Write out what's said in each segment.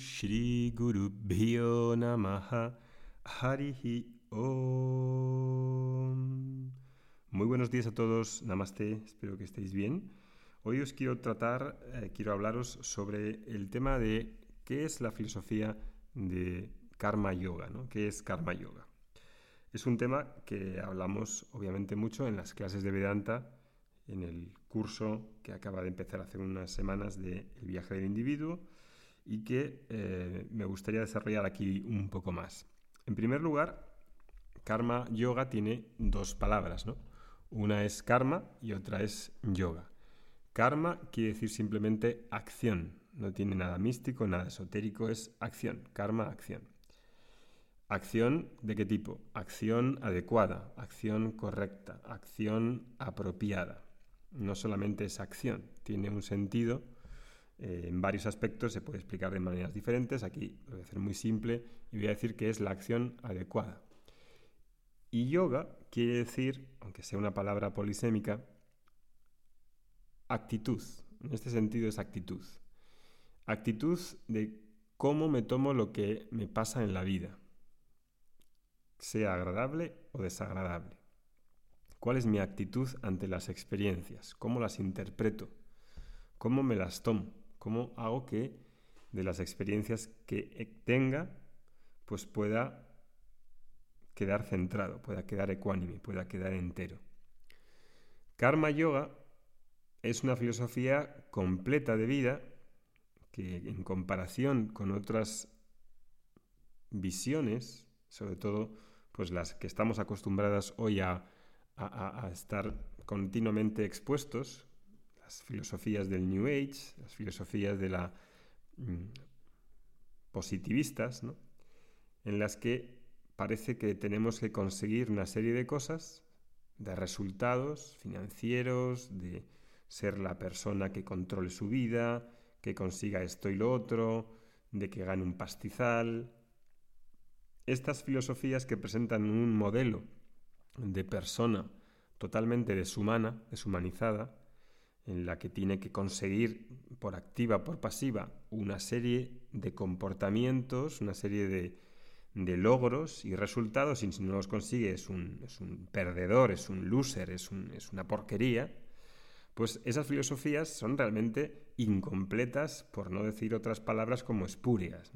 Shri Guru Bhyo Namaha Harihi Om. Muy buenos días a todos, Namaste, espero que estéis bien. Hoy os quiero tratar, eh, quiero hablaros sobre el tema de qué es la filosofía de Karma Yoga, ¿no? ¿Qué es Karma Yoga? Es un tema que hablamos obviamente mucho en las clases de Vedanta, en el curso que acaba de empezar hace unas semanas de El viaje del individuo y que eh, me gustaría desarrollar aquí un poco más. En primer lugar, karma yoga tiene dos palabras, ¿no? Una es karma y otra es yoga. Karma quiere decir simplemente acción, no tiene nada místico, nada esotérico, es acción, karma, acción. Acción de qué tipo? Acción adecuada, acción correcta, acción apropiada. No solamente es acción, tiene un sentido eh, en varios aspectos, se puede explicar de maneras diferentes. Aquí lo voy a hacer muy simple y voy a decir que es la acción adecuada. Y yoga quiere decir, aunque sea una palabra polisémica, actitud. En este sentido es actitud. Actitud de cómo me tomo lo que me pasa en la vida, sea agradable o desagradable. ¿Cuál es mi actitud ante las experiencias? ¿Cómo las interpreto? ¿Cómo me las tomo? ¿Cómo hago que de las experiencias que tenga, pues pueda quedar centrado, pueda quedar ecuánime, pueda quedar entero? Karma Yoga es una filosofía completa de vida que en comparación con otras visiones, sobre todo pues las que estamos acostumbradas hoy a estar continuamente expuestos, las filosofías del New Age, las filosofías de la mm, positivistas, en las que parece que tenemos que conseguir una serie de cosas, de resultados financieros, de ser la persona que controle su vida, que consiga esto y lo otro, de que gane un pastizal. Estas filosofías que presentan un modelo de persona totalmente deshumana, deshumanizada, en la que tiene que conseguir por activa, por pasiva, una serie de comportamientos, una serie de, logros y resultados, y si no los consigue es un, perdedor, es un loser, es, una porquería, pues esas filosofías son realmente incompletas, por no decir otras palabras como espurias.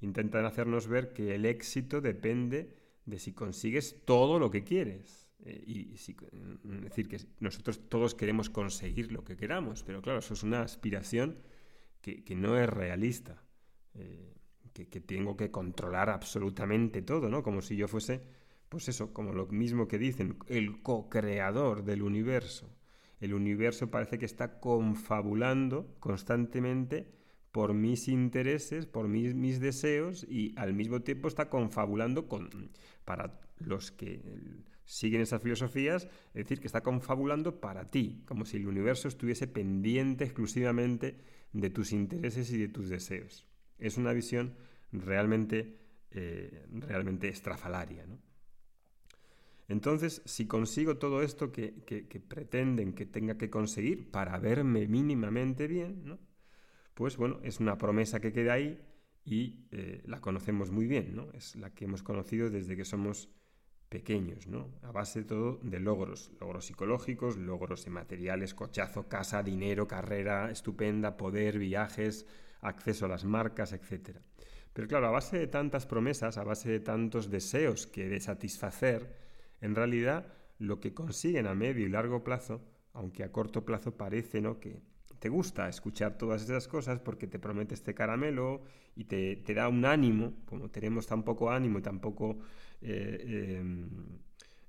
Intentan hacernos ver que el éxito depende de si consigues todo lo que quieres. Eh, y mm, decir que nosotros todos queremos conseguir lo que queramos, pero claro, eso es una aspiración que, no es realista, eh, que, que, tengo que controlar absolutamente todo, ¿no? Como si yo fuese, pues eso, como lo mismo que dicen, el co-creador del universo. El universo parece que está confabulando constantemente por mis intereses, por mis, mis deseos y al mismo tiempo está confabulando con, para los que siguen esas filosofías, es decir, que está confabulando para ti, como si el universo estuviese pendiente exclusivamente de tus intereses y de tus deseos. Es una visión realmente, eh, realmente estrafalaria. Entonces, si consigo todo esto que, pretenden que tenga que conseguir para verme mínimamente bien, pues bueno, es una promesa que queda ahí y eh, la conocemos muy bien, ¿no? es la que hemos conocido desde que somos pequeños, ¿no? A base de todo de logros, logros psicológicos, logros materiales, cochazo, casa, dinero, carrera estupenda, poder, viajes, acceso a las marcas, etc. Pero claro, a base de tantas promesas, a base de tantos deseos que de satisfacer, en realidad lo que consiguen a medio y largo plazo, aunque a corto plazo parece ¿no? que te gusta escuchar todas esas cosas porque te promete este caramelo y te, te da un ánimo, como tenemos tan poco ánimo y tan poco eh, em,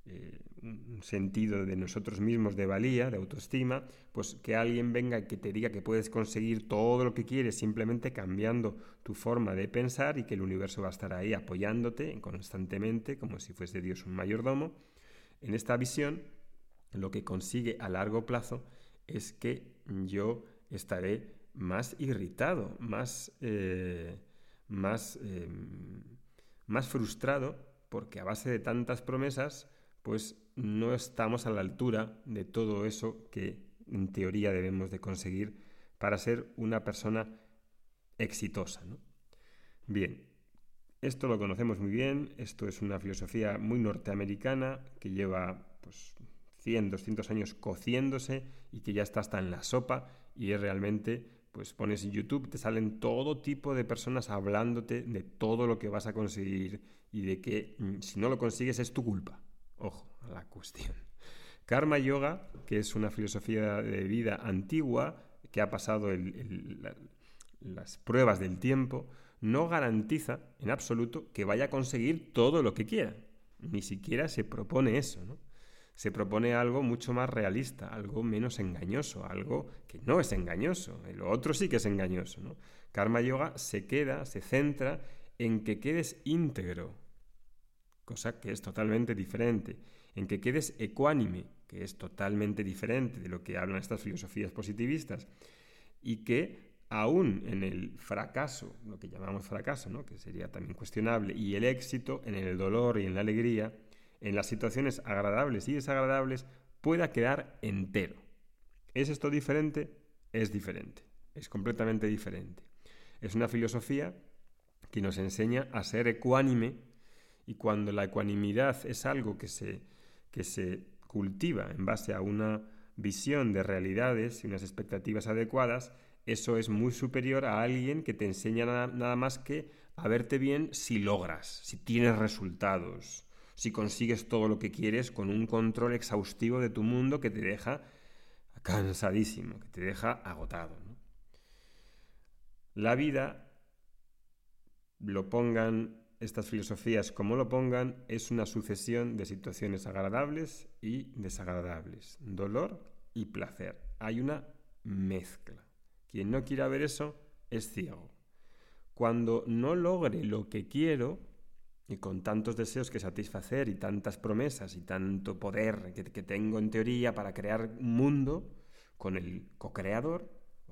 eh, un sentido de nosotros mismos de valía, de autoestima, pues que alguien venga y que te diga que puedes conseguir todo lo que quieres simplemente cambiando tu forma de pensar y que el universo va a estar ahí apoyándote constantemente, como si fuese Dios un mayordomo. En esta visión, lo que consigue a largo plazo es que yo estaré más irritado, más, eh, más, em, más frustrado porque a base de tantas promesas, pues no estamos a la altura de todo eso que en teoría debemos de conseguir para ser una persona exitosa. Bien, esto lo conocemos muy bien, esto es una filosofía muy norteamericana que lleva pues, 100, 200 años cociéndose y que ya está hasta en la sopa y es realmente, pues pones YouTube, te salen todo tipo de personas hablándote de todo lo que vas a conseguir y de que mm, si no lo consigues es tu culpa. Ojo a la cuestión. Karma Yoga, que es una filosofía de vida antigua que ha pasado las pruebas del tiempo, no garantiza en absoluto que vaya a conseguir todo lo que quiera. Ni siquiera se propone eso, ¿no? Se propone algo mucho más realista, algo menos engañoso, algo que no es engañoso. Lo otro sí que es engañoso, ¿no? Karma Yoga se queda, se centra en que quedes íntegro, cosa que es totalmente diferente, en que quedes ecuánime, que es totalmente diferente de lo que hablan estas filosofías positivistas, y que aún en el fracaso, lo que llamamos fracaso, ¿no? que sería también cuestionable, y el éxito, en el dolor y en la alegría, en las situaciones agradables y desagradables, pueda quedar entero. ¿Es esto diferente? Es diferente, es completamente diferente. Es una filosofía que nos enseña a ser ecuánime y cuando la ecuanimidad es algo que se, que se cultiva en base a una visión de realidades y unas expectativas adecuadas, eso es muy superior a alguien que te enseña nada, más que a verte bien si logras, si tienes resultados, si consigues todo lo que quieres con un control exhaustivo de tu mundo que te deja cansadísimo, que te deja agotado. La vida, lo pongan estas filosofías como lo pongan, es una sucesión de situaciones agradables y desagradables, dolor y placer. Hay una mezcla. Quien no quiera ver eso es ciego. Cuando no logre lo que quiero, y con tantos deseos que satisfacer y tantas promesas y tanto poder que, tengo en teoría para crear un mundo con el co-creador,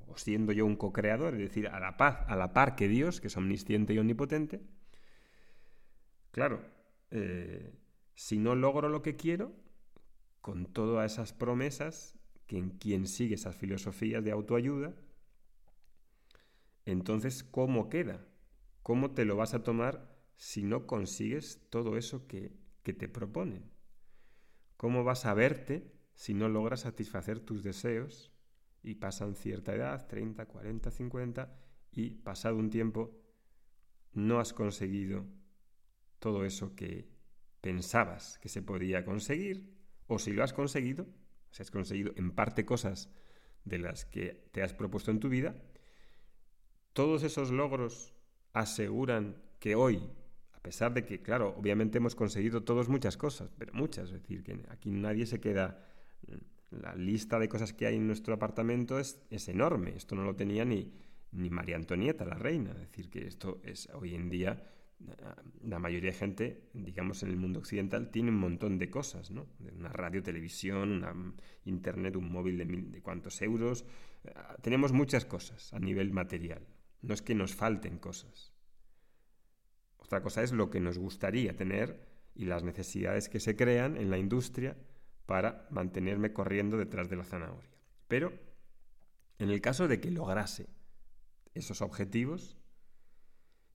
o siendo yo un co-creador, es decir, a la paz, a la par que Dios, que es omnisciente y omnipotente, claro, eh, si no logro lo que quiero, con todas esas promesas, que en quien sigue esas filosofías de autoayuda, entonces, ¿cómo queda? ¿Cómo te lo vas a tomar si no consigues todo eso que, que te proponen? ¿Cómo vas a verte si no logras satisfacer tus deseos y pasan cierta edad, 30, 40, 50, y pasado un tiempo no has conseguido todo eso que pensabas que se podía conseguir, o si lo has conseguido, si has conseguido en parte cosas de las que te has propuesto en tu vida, todos esos logros aseguran que hoy, pesar de que, claro, obviamente hemos conseguido todos muchas cosas, pero muchas, es decir, que aquí nadie se queda... La lista de cosas que hay en nuestro apartamento es, es enorme. Esto no lo tenía ni, ni María Antonieta, la reina. Es decir, que esto es hoy en día la mayoría de gente, digamos en el mundo occidental, tiene un montón de cosas, ¿no? Una radio, televisión, una internet, un móvil de, mil, de cuantos euros. Tenemos muchas cosas a nivel material. No es que nos falten cosas. Otra cosa es lo que nos gustaría tener y las necesidades que se crean en la industria para mantenerme corriendo detrás de la zanahoria. Pero, en el caso de que lograse esos objetivos,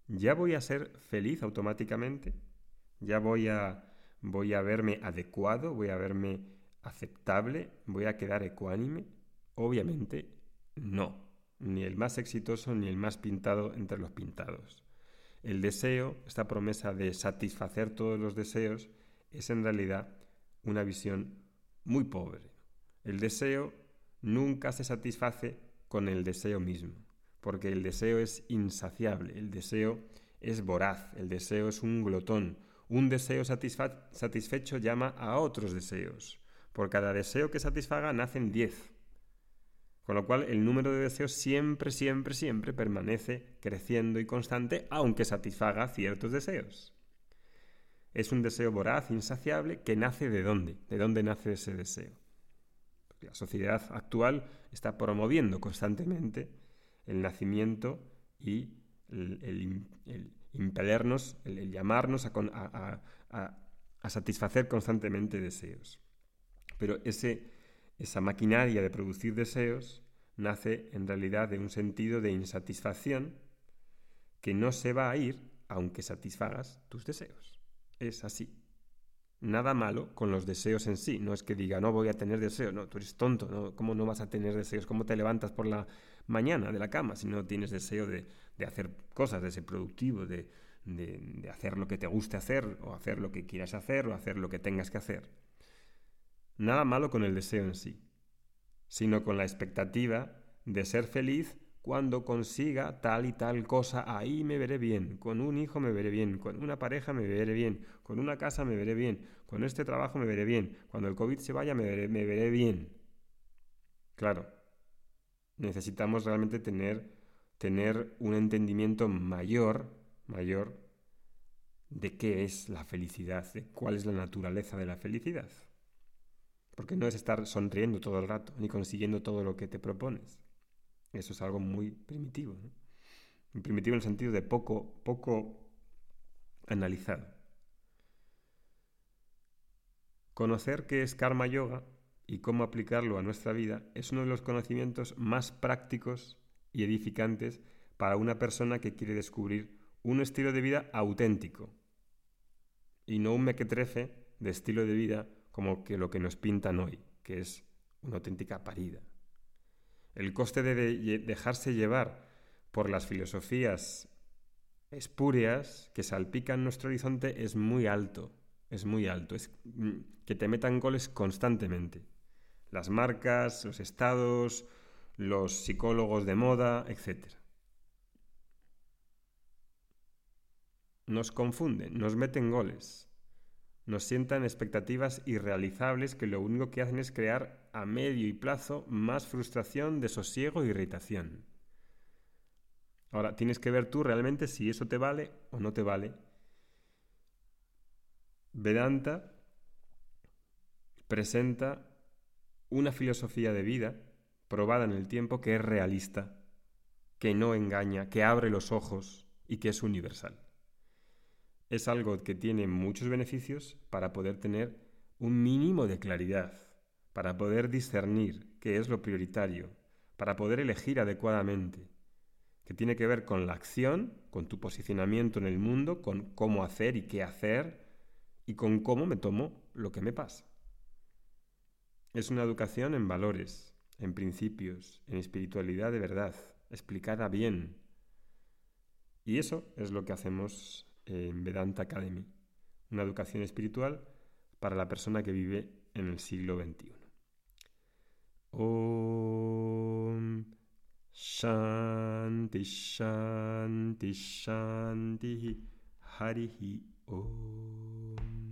ya voy a ser feliz automáticamente, ya voy a, voy a verme adecuado, voy a verme aceptable, voy a quedar ecuánime. Obviamente, no ni el más exitoso ni el más pintado entre los pintados. El deseo, esta promesa de satisfacer todos los deseos, es en realidad una visión muy pobre. El deseo nunca se satisface con el deseo mismo, porque el deseo es insaciable, el deseo es voraz, el deseo es un glotón. Un deseo satisfecho llama a otros deseos. Por cada deseo que satisfaga nacen diez. Con lo cual el número de deseos siempre, siempre, siempre permanece creciendo y constante, aunque satisfaga ciertos deseos. Es un deseo voraz, insaciable, que nace de dónde? ¿De dónde nace ese deseo? la sociedad actual está promoviendo constantemente el nacimiento y el, impelernos, el, llamarnos a, a satisfacer constantemente deseos. Pero ese esa maquinaria de producir deseos nace en realidad de un sentido de insatisfacción que no se va a ir aunque satisfagas tus deseos. Es así. Nada malo con los deseos en sí. No es que diga, no voy a tener deseos. No, tú eres tonto. ¿no? ¿Cómo no vas a tener deseos? ¿Cómo te levantas por la mañana de la cama si no tienes deseo de, hacer cosas, de ser productivo, de, de hacer lo que te guste hacer, o hacer lo que quieras hacer, o hacer lo que tengas que hacer? Nada malo con el deseo en sí, sino con la expectativa de ser feliz cuando consiga tal y tal cosa, ahí me veré bien, con un hijo me veré bien, con una pareja me veré bien, con una casa me veré bien, con este trabajo me veré bien, cuando el COVID se vaya me veré, me veré bien. Claro, necesitamos realmente tener, tener un entendimiento mayor, mayor, de qué es la felicidad, de cuál es la naturaleza de la felicidad. Porque no es estar sonriendo todo el rato, ni consiguiendo todo lo que te propones. Eso es algo muy primitivo. Primitivo en el sentido de poco, poco analizado. Conocer qué es karma yoga y cómo aplicarlo a nuestra vida es uno de los conocimientos más prácticos y edificantes para una persona que quiere descubrir un estilo de vida auténtico y no un mequetrefe de estilo de vida como que lo que nos pintan hoy, que es una auténtica parida. El coste de dejarse llevar por las filosofías espúreas que salpican nuestro horizonte es muy alto, es muy alto, es mm, que te metan goles constantemente. Las marcas, los estados, los psicólogos de moda, etc. Nos confunden, nos meten goles nos sientan expectativas irrealizables que lo único que hacen es crear a medio y plazo más frustración, desosiego e irritación. Ahora, tienes que ver tú realmente si eso te vale o no te vale. Vedanta presenta una filosofía de vida probada en el tiempo que es realista, que no engaña, que abre los ojos y que es universal es algo que tiene muchos beneficios para poder tener un mínimo de claridad, para poder discernir qué es lo prioritario, para poder elegir adecuadamente, que tiene que ver con la acción, con tu posicionamiento en el mundo, con cómo hacer y qué hacer, y con cómo me tomo lo que me pasa. Es una educación en valores, en principios, en espiritualidad de verdad, explicada bien. Y eso es lo que hacemos en Vedanta Academy, una educación espiritual para la persona que vive en el siglo XXI. Om Shanti Shanti Shanti Om